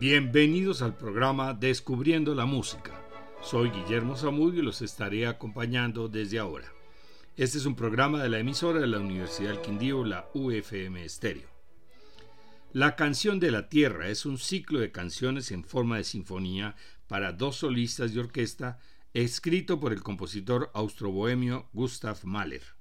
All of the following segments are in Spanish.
Bienvenidos al programa Descubriendo la Música. Soy Guillermo Zamudio y los estaré acompañando desde ahora. Este es un programa de la emisora de la Universidad del Quindío, la UFM Estéreo. La canción de la Tierra es un ciclo de canciones en forma de sinfonía para dos solistas de orquesta escrito por el compositor austrobohemio Gustav Mahler.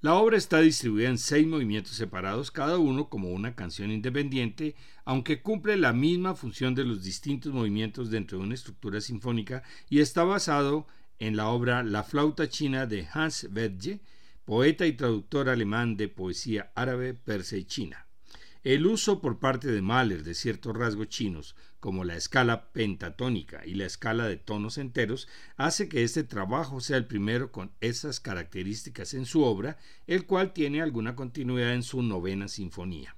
La obra está distribuida en seis movimientos separados, cada uno como una canción independiente, aunque cumple la misma función de los distintos movimientos dentro de una estructura sinfónica y está basado en la obra La flauta china de Hans Wertje, poeta y traductor alemán de poesía árabe, persa y china. El uso por parte de Mahler de ciertos rasgos chinos, como la escala pentatónica y la escala de tonos enteros, hace que este trabajo sea el primero con esas características en su obra, el cual tiene alguna continuidad en su novena sinfonía.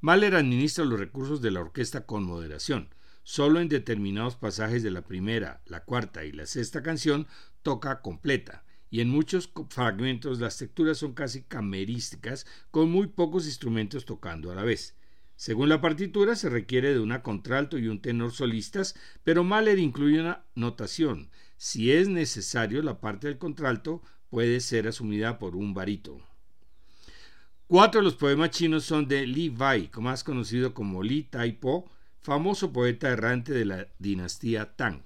Mahler administra los recursos de la orquesta con moderación. Solo en determinados pasajes de la primera, la cuarta y la sexta canción toca completa, y en muchos fragmentos las texturas son casi camerísticas, con muy pocos instrumentos tocando a la vez. Según la partitura se requiere de una contralto y un tenor solistas, pero Mahler incluye una notación. Si es necesario, la parte del contralto puede ser asumida por un barito. Cuatro de los poemas chinos son de Li Bai, más conocido como Li Taipo, famoso poeta errante de la dinastía Tang.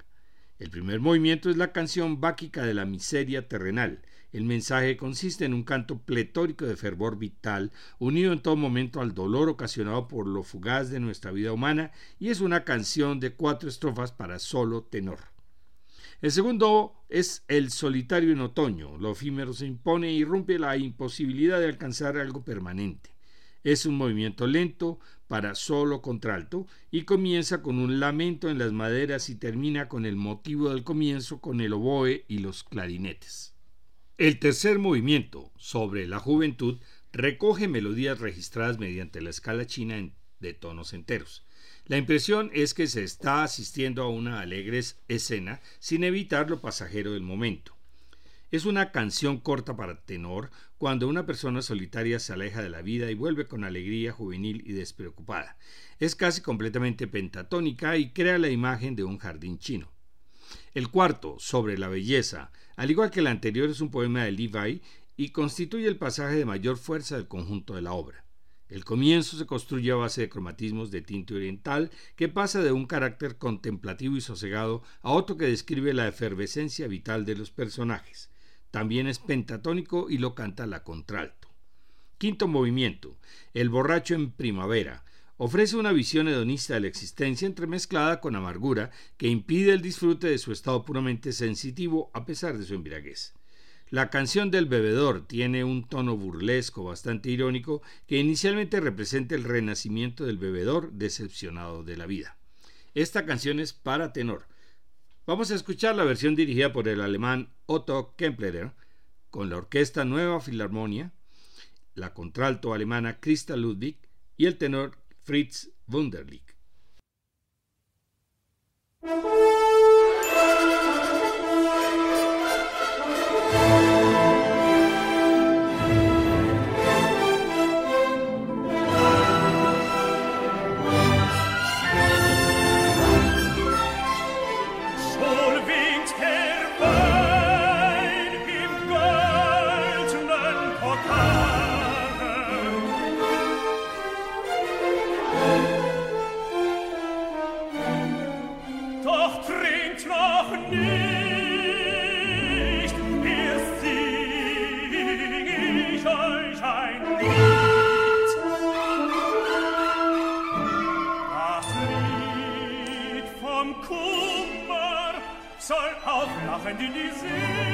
El primer movimiento es la canción báquica de la miseria terrenal. El mensaje consiste en un canto pletórico de fervor vital, unido en todo momento al dolor ocasionado por lo fugaz de nuestra vida humana, y es una canción de cuatro estrofas para solo tenor. El segundo es el solitario en otoño. Lo efímero se impone y rompe la imposibilidad de alcanzar algo permanente. Es un movimiento lento para solo contralto y comienza con un lamento en las maderas y termina con el motivo del comienzo con el oboe y los clarinetes. El tercer movimiento, sobre la juventud, recoge melodías registradas mediante la escala china de tonos enteros. La impresión es que se está asistiendo a una alegre escena sin evitar lo pasajero del momento. Es una canción corta para tenor cuando una persona solitaria se aleja de la vida y vuelve con alegría juvenil y despreocupada. Es casi completamente pentatónica y crea la imagen de un jardín chino. El cuarto, sobre la belleza, al igual que el anterior, es un poema de Levi y constituye el pasaje de mayor fuerza del conjunto de la obra. El comienzo se construye a base de cromatismos de tinte oriental que pasa de un carácter contemplativo y sosegado a otro que describe la efervescencia vital de los personajes. También es pentatónico y lo canta la contralto. Quinto movimiento. El borracho en primavera. Ofrece una visión hedonista de la existencia entremezclada con amargura que impide el disfrute de su estado puramente sensitivo a pesar de su embriaguez. La canción del bebedor tiene un tono burlesco bastante irónico que inicialmente representa el renacimiento del bebedor decepcionado de la vida. Esta canción es para tenor, Vamos a escuchar la versión dirigida por el alemán Otto Kemplerer con la orquesta Nueva Filarmonia, la contralto alemana Christa Ludwig y el tenor Fritz Wunderlich. Ach, wenn die die Seele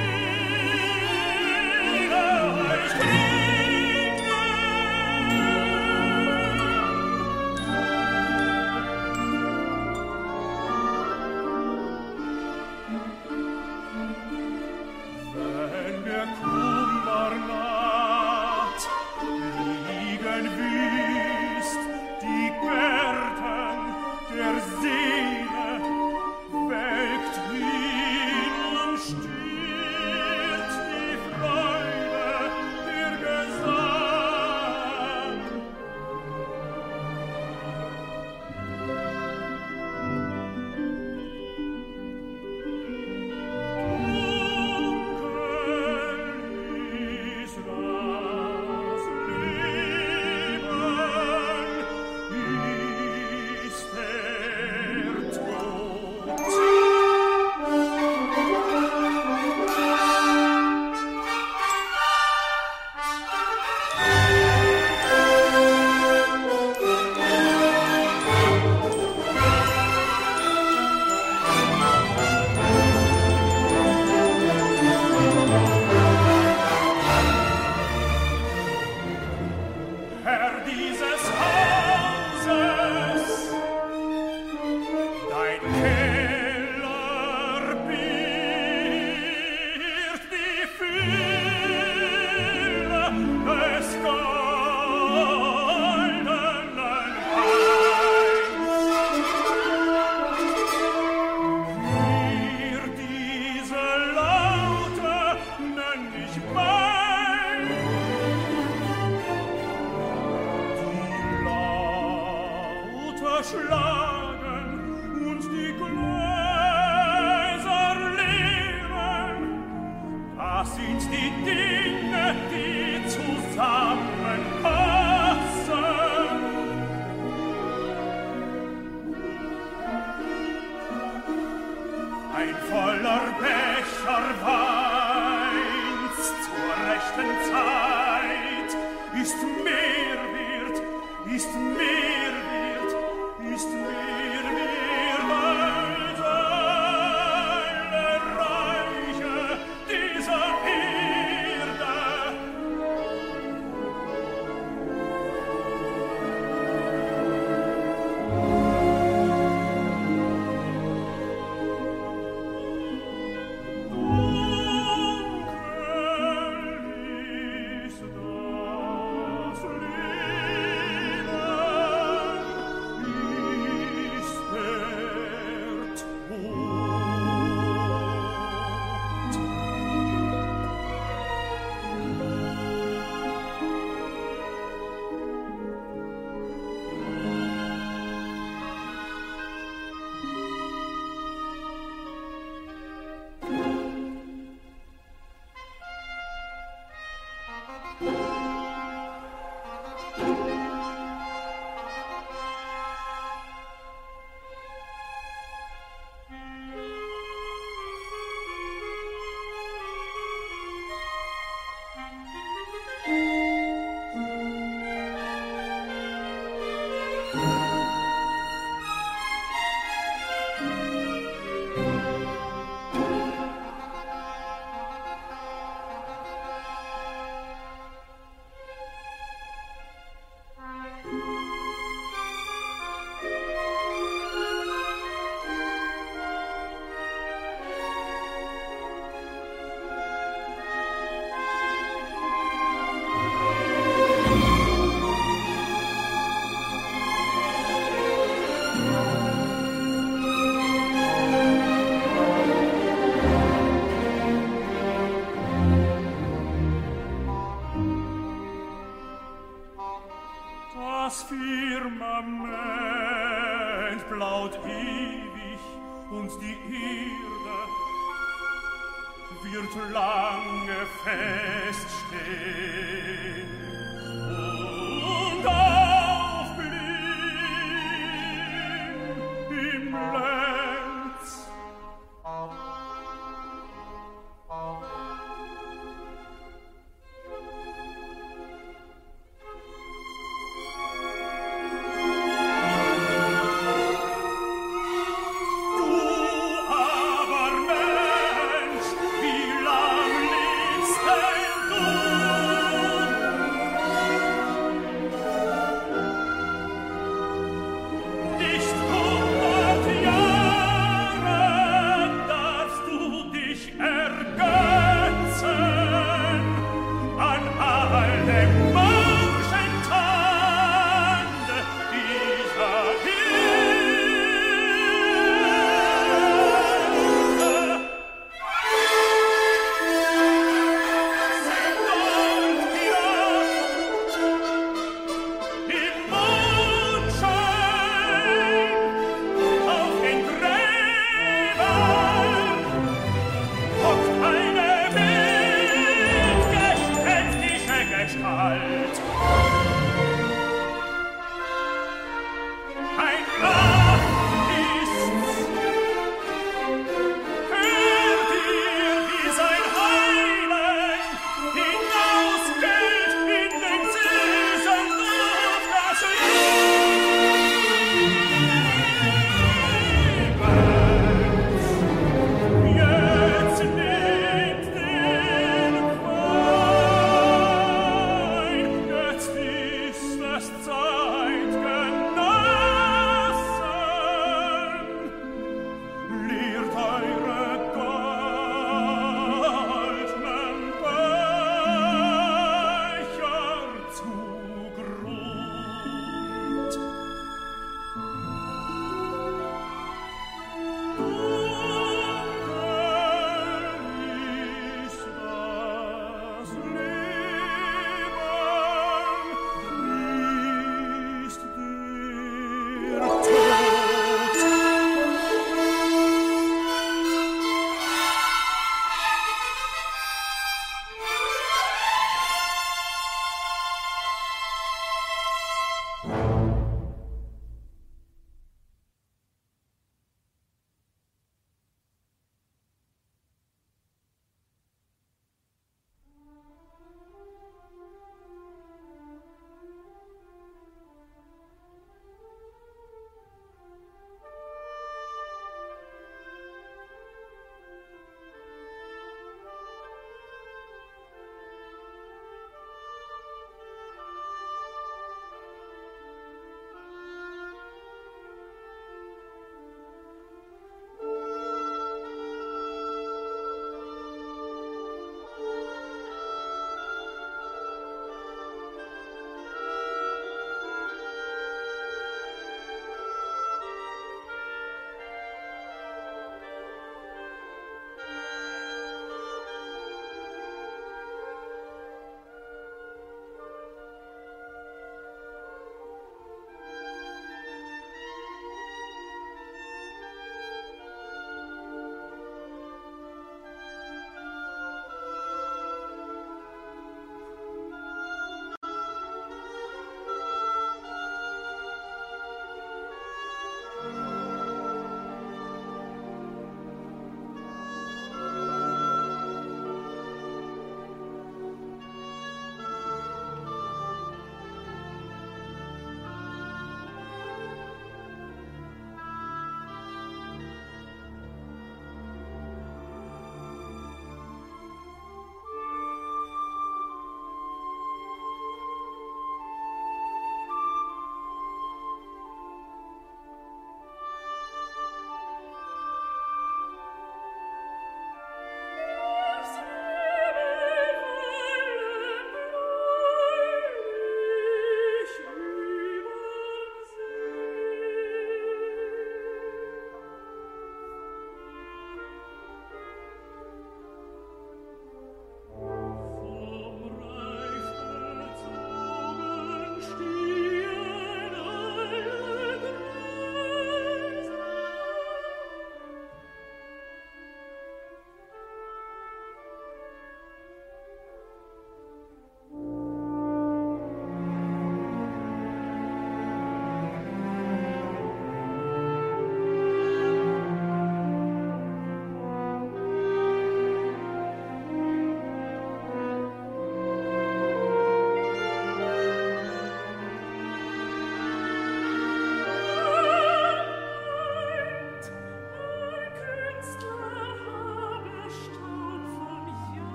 das Firmament blaut ewig und die Erde wird lange feststehen und aufblieben im Leben.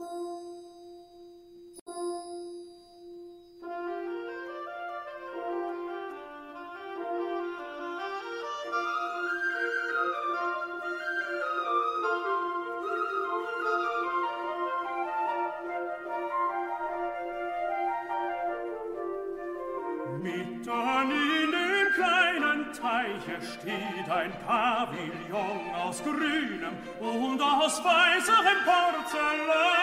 Mit in dem kleinen Teiche steht ein Pavillon aus grünem und aus weißem Porzellan.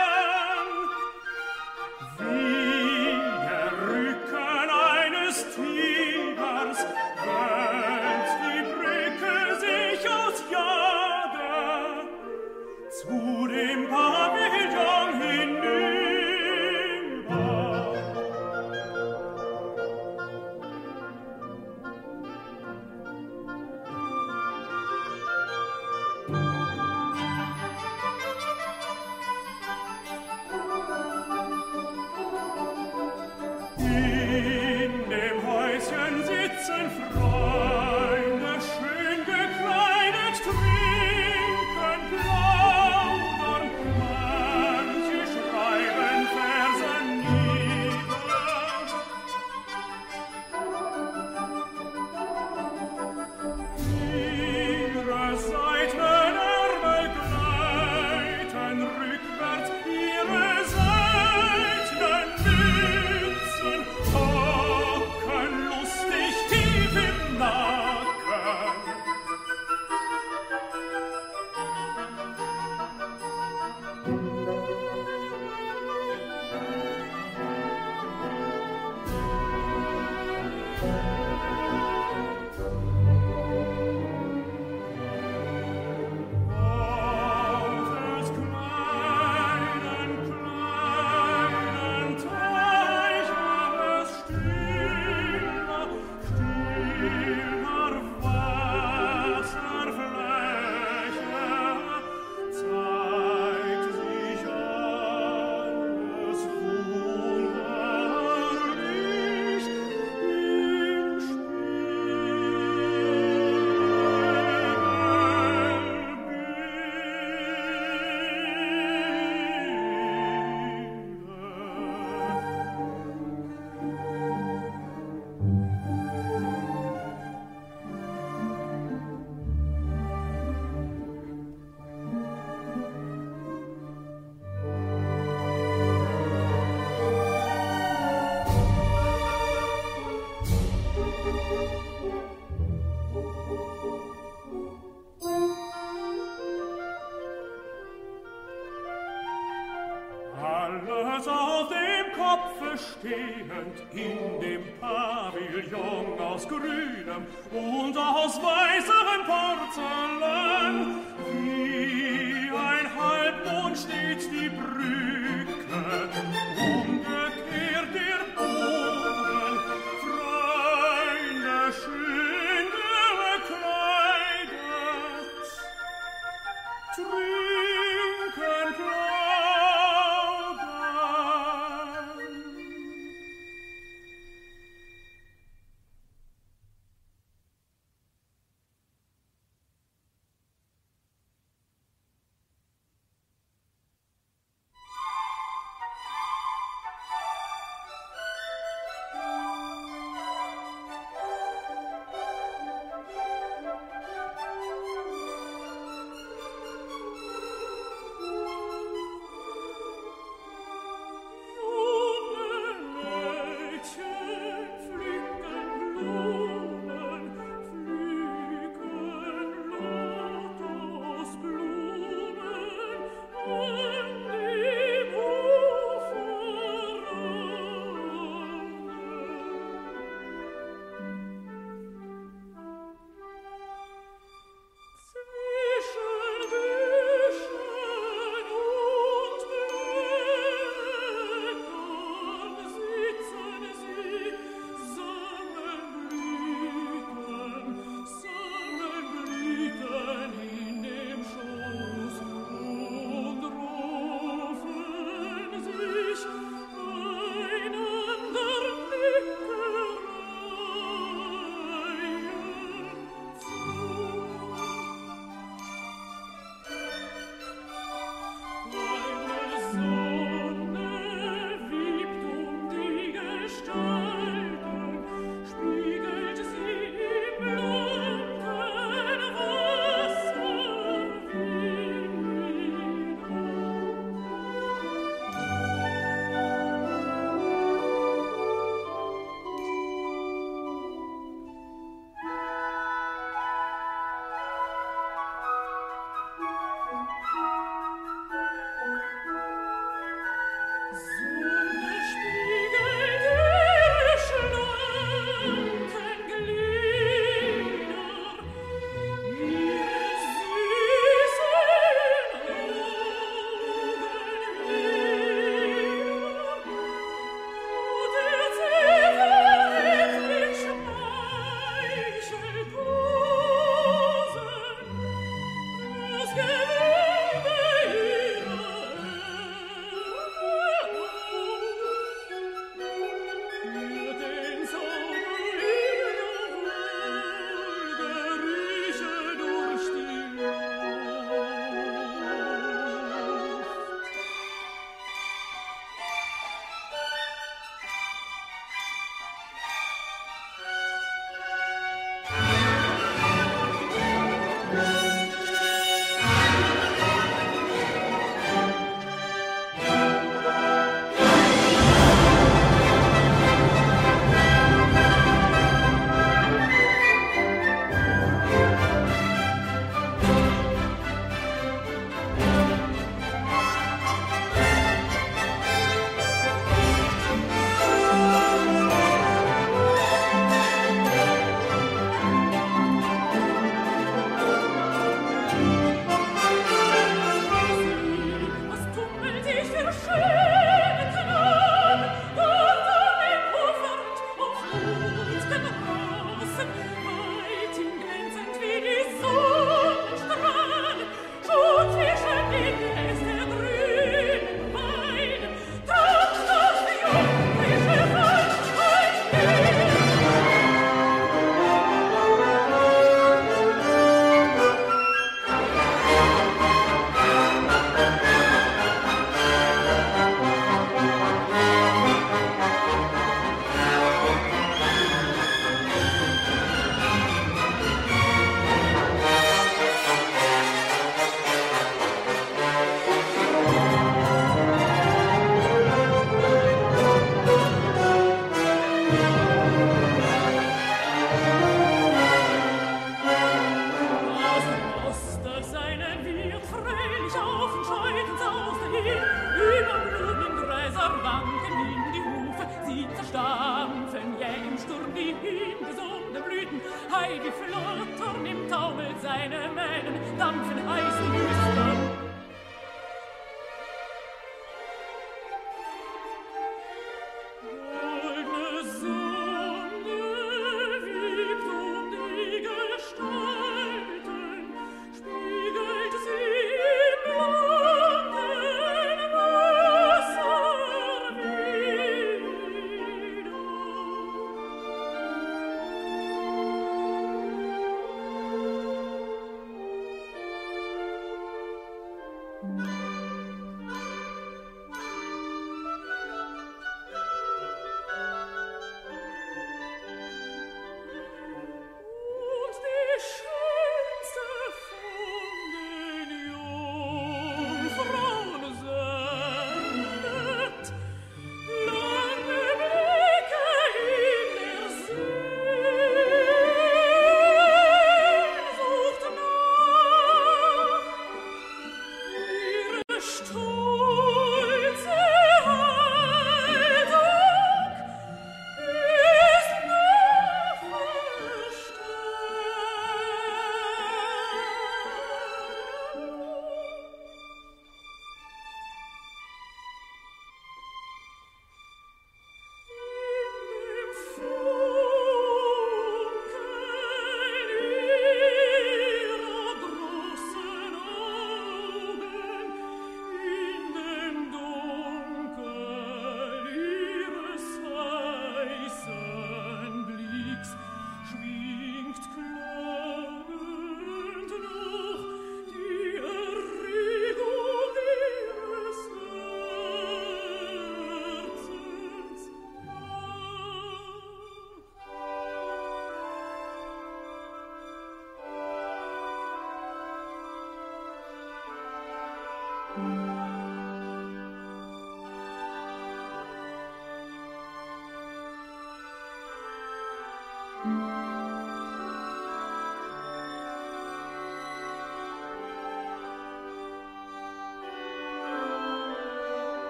Grünem und oh,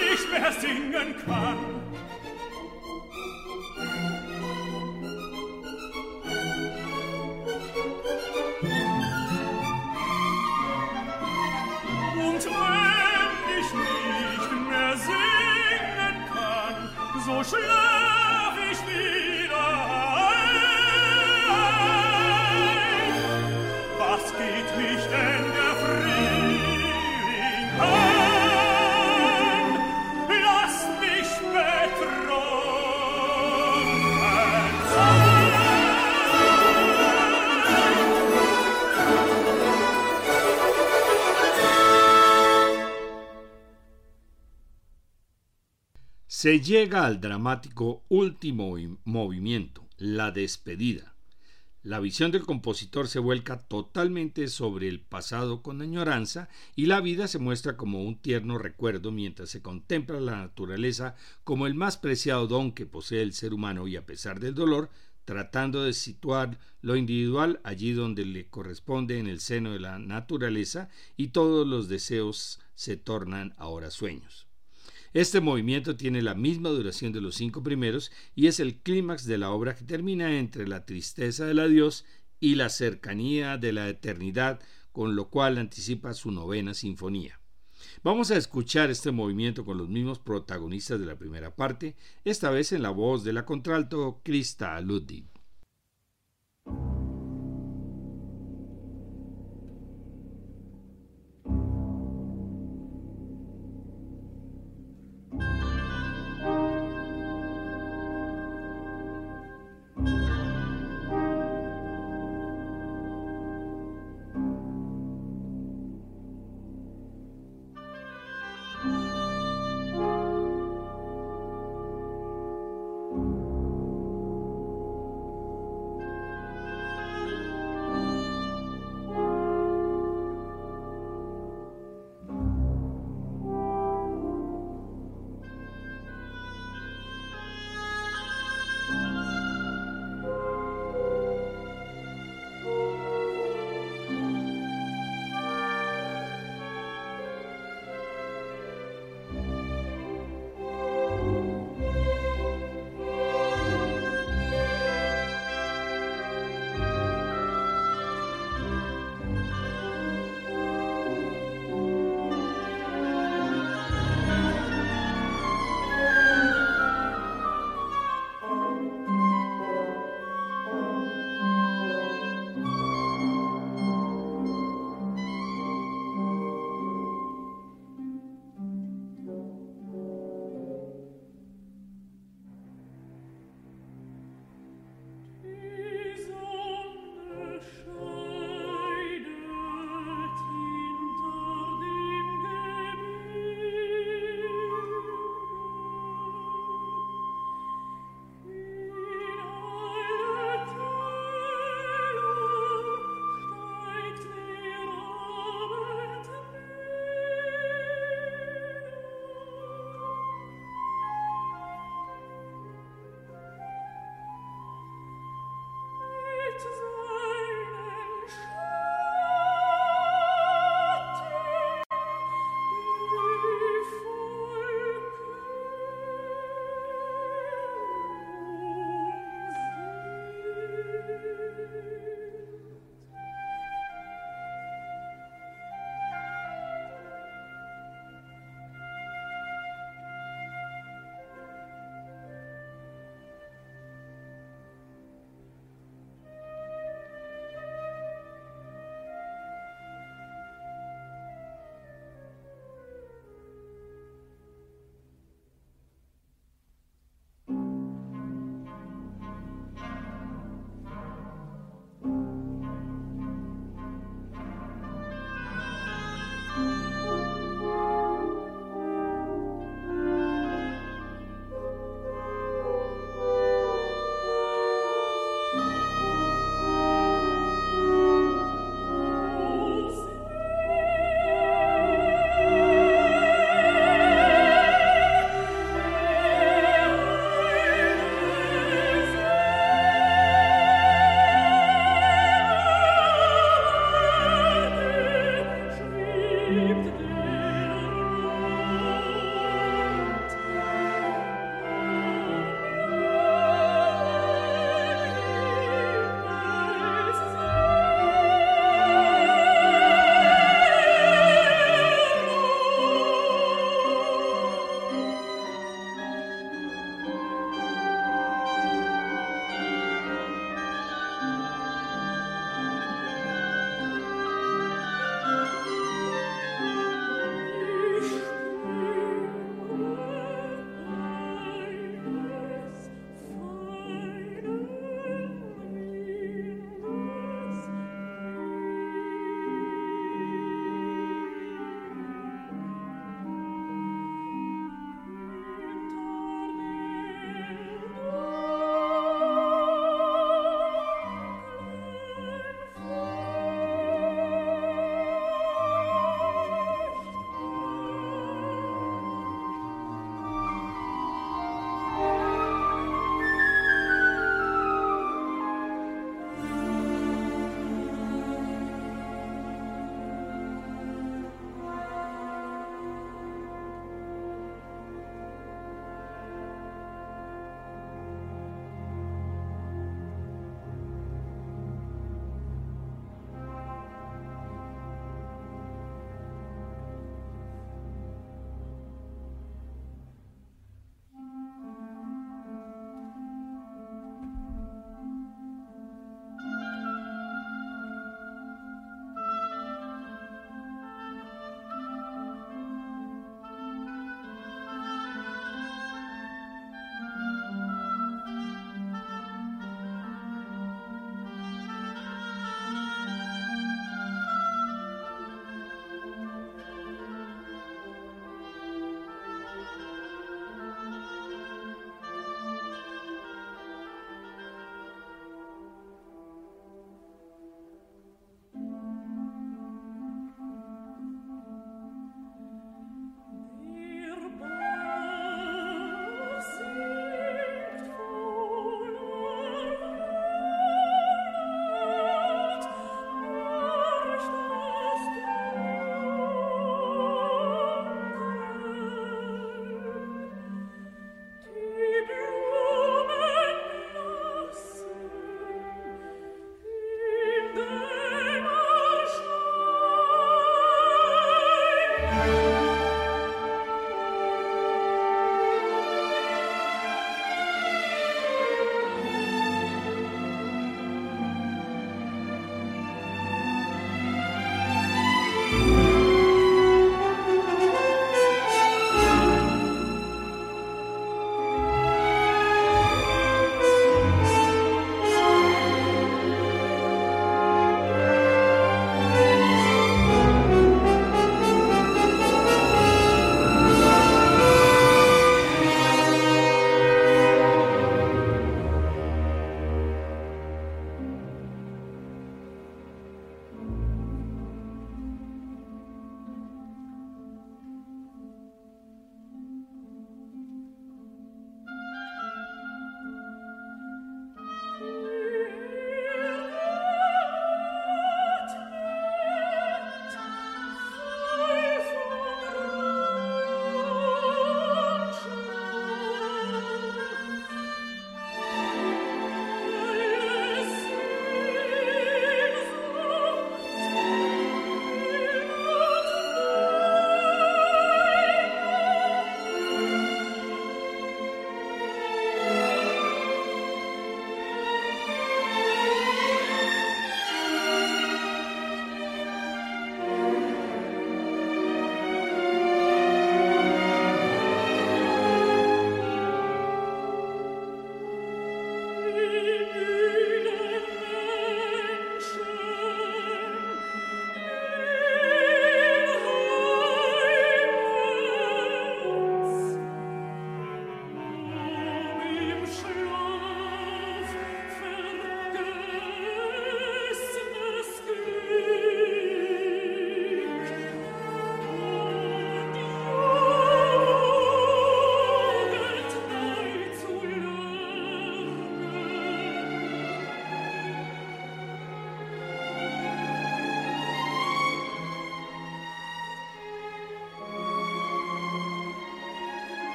nicht mehr singen kann. Se llega al dramático último movimiento, la despedida. La visión del compositor se vuelca totalmente sobre el pasado con añoranza y la vida se muestra como un tierno recuerdo mientras se contempla la naturaleza como el más preciado don que posee el ser humano y a pesar del dolor, tratando de situar lo individual allí donde le corresponde en el seno de la naturaleza y todos los deseos se tornan ahora sueños. Este movimiento tiene la misma duración de los cinco primeros y es el clímax de la obra que termina entre la tristeza del adiós y la cercanía de la eternidad, con lo cual anticipa su novena sinfonía. Vamos a escuchar este movimiento con los mismos protagonistas de la primera parte, esta vez en la voz de la contralto Krista Ludwig.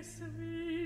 es will.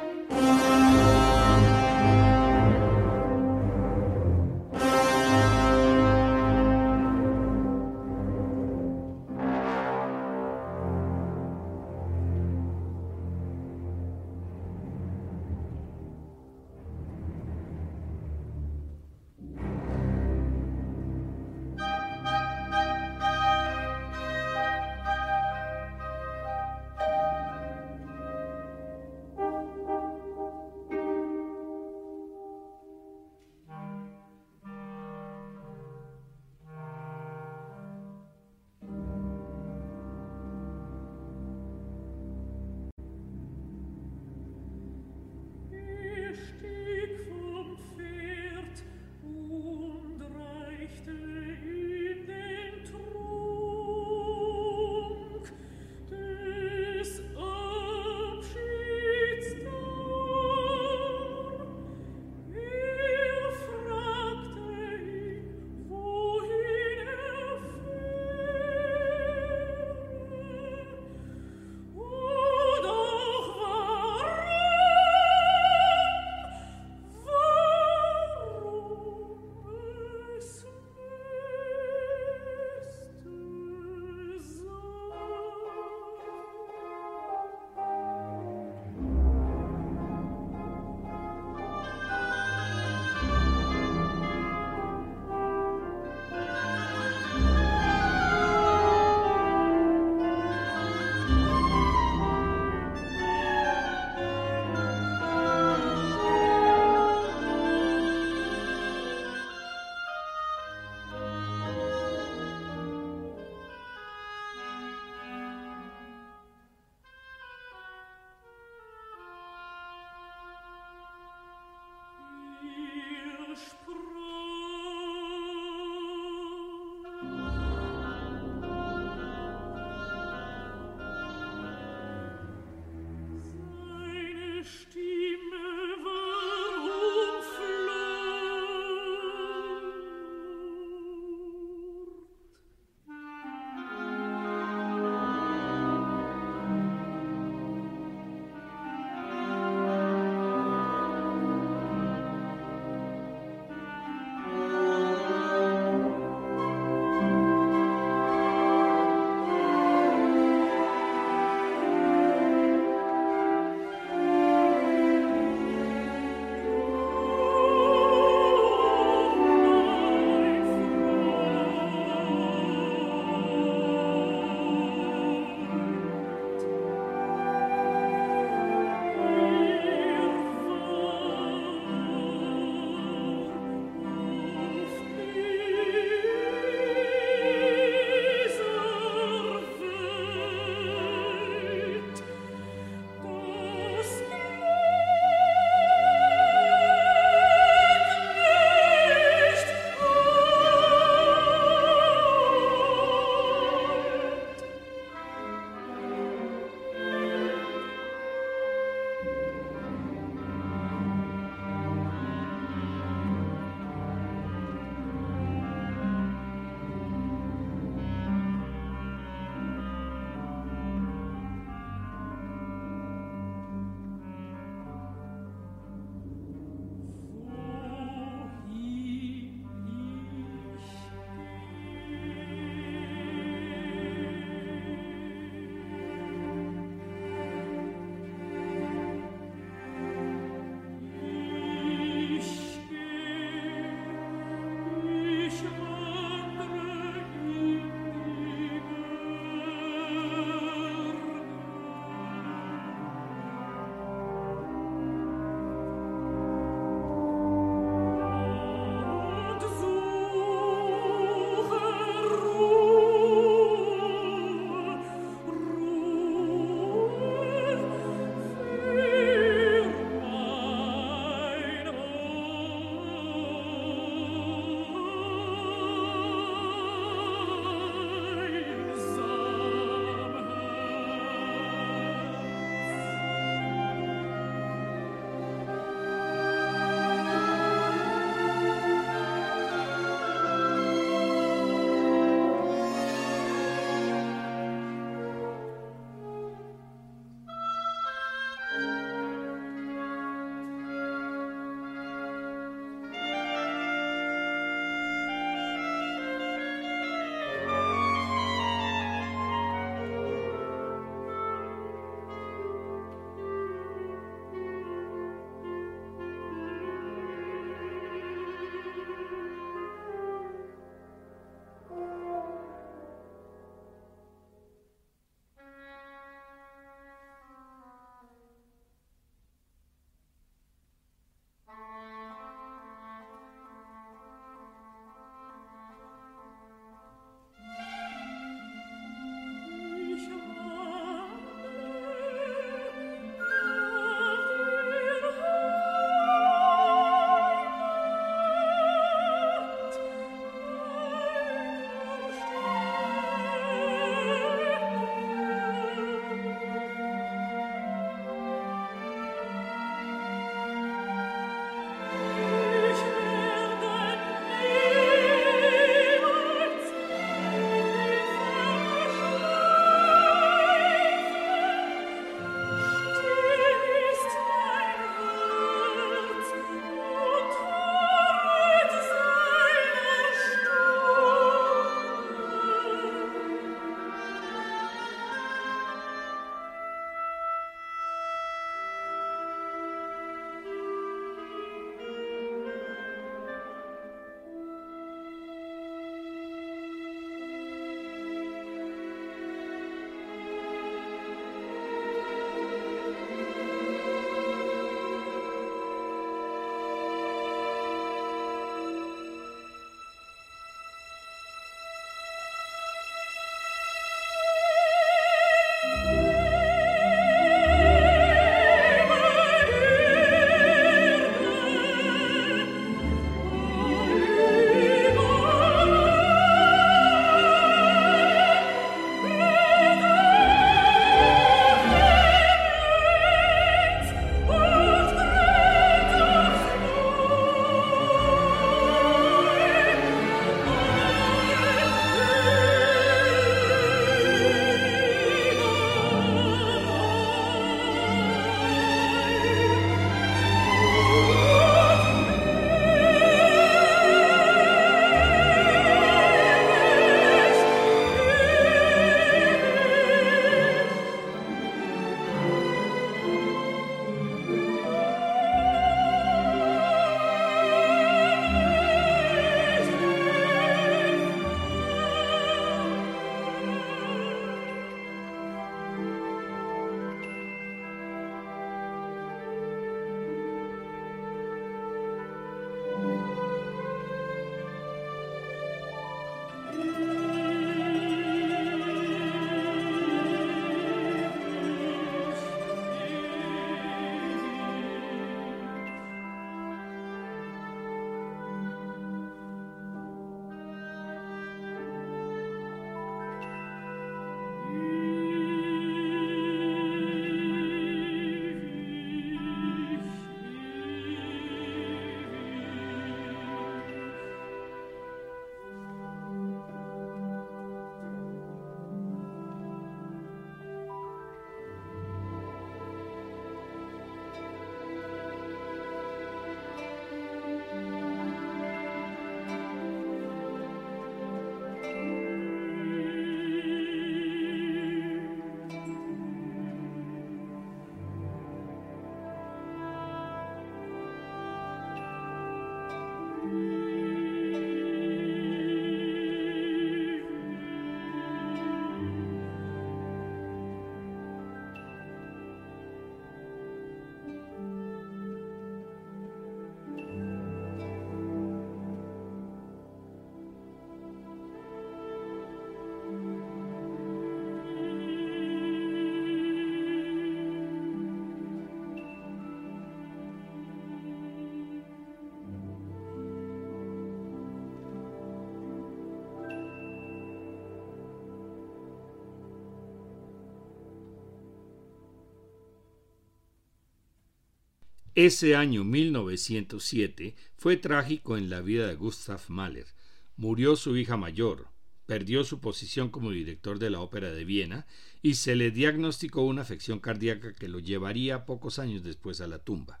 Ese año 1907 fue trágico en la vida de Gustav Mahler. Murió su hija mayor, perdió su posición como director de la Ópera de Viena y se le diagnosticó una afección cardíaca que lo llevaría pocos años después a la tumba.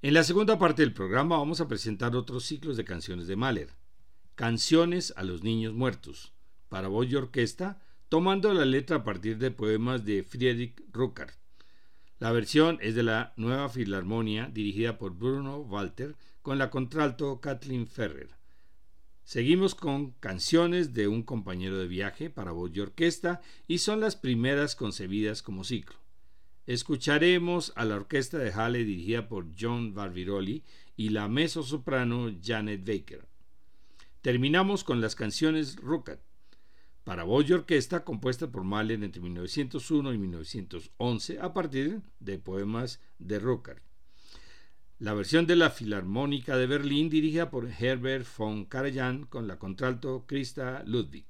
En la segunda parte del programa vamos a presentar otros ciclos de canciones de Mahler. Canciones a los niños muertos, para voz y orquesta, tomando la letra a partir de poemas de Friedrich Ruckert. La versión es de la Nueva Filarmonia dirigida por Bruno Walter con la contralto Kathleen Ferrer. Seguimos con canciones de un compañero de viaje para voz y orquesta y son las primeras concebidas como ciclo. Escucharemos a la orquesta de Halle dirigida por John Barbirolli y la mezzo-soprano Janet Baker. Terminamos con las canciones Rucat, para voz y orquesta compuesta por Mahler entre 1901 y 1911 a partir de poemas de Rucker. La versión de la Filarmónica de Berlín dirigida por Herbert von Karajan con la contralto Christa Ludwig.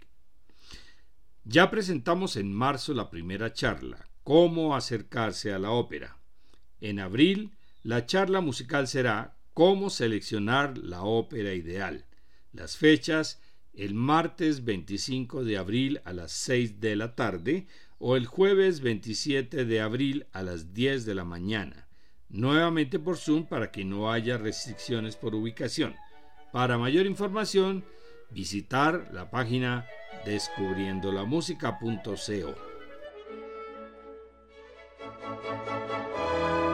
Ya presentamos en marzo la primera charla, Cómo acercarse a la ópera. En abril, la charla musical será Cómo seleccionar la ópera ideal. Las fechas el martes 25 de abril a las 6 de la tarde o el jueves 27 de abril a las 10 de la mañana, nuevamente por Zoom para que no haya restricciones por ubicación. Para mayor información, visitar la página descubriendolamusica.co.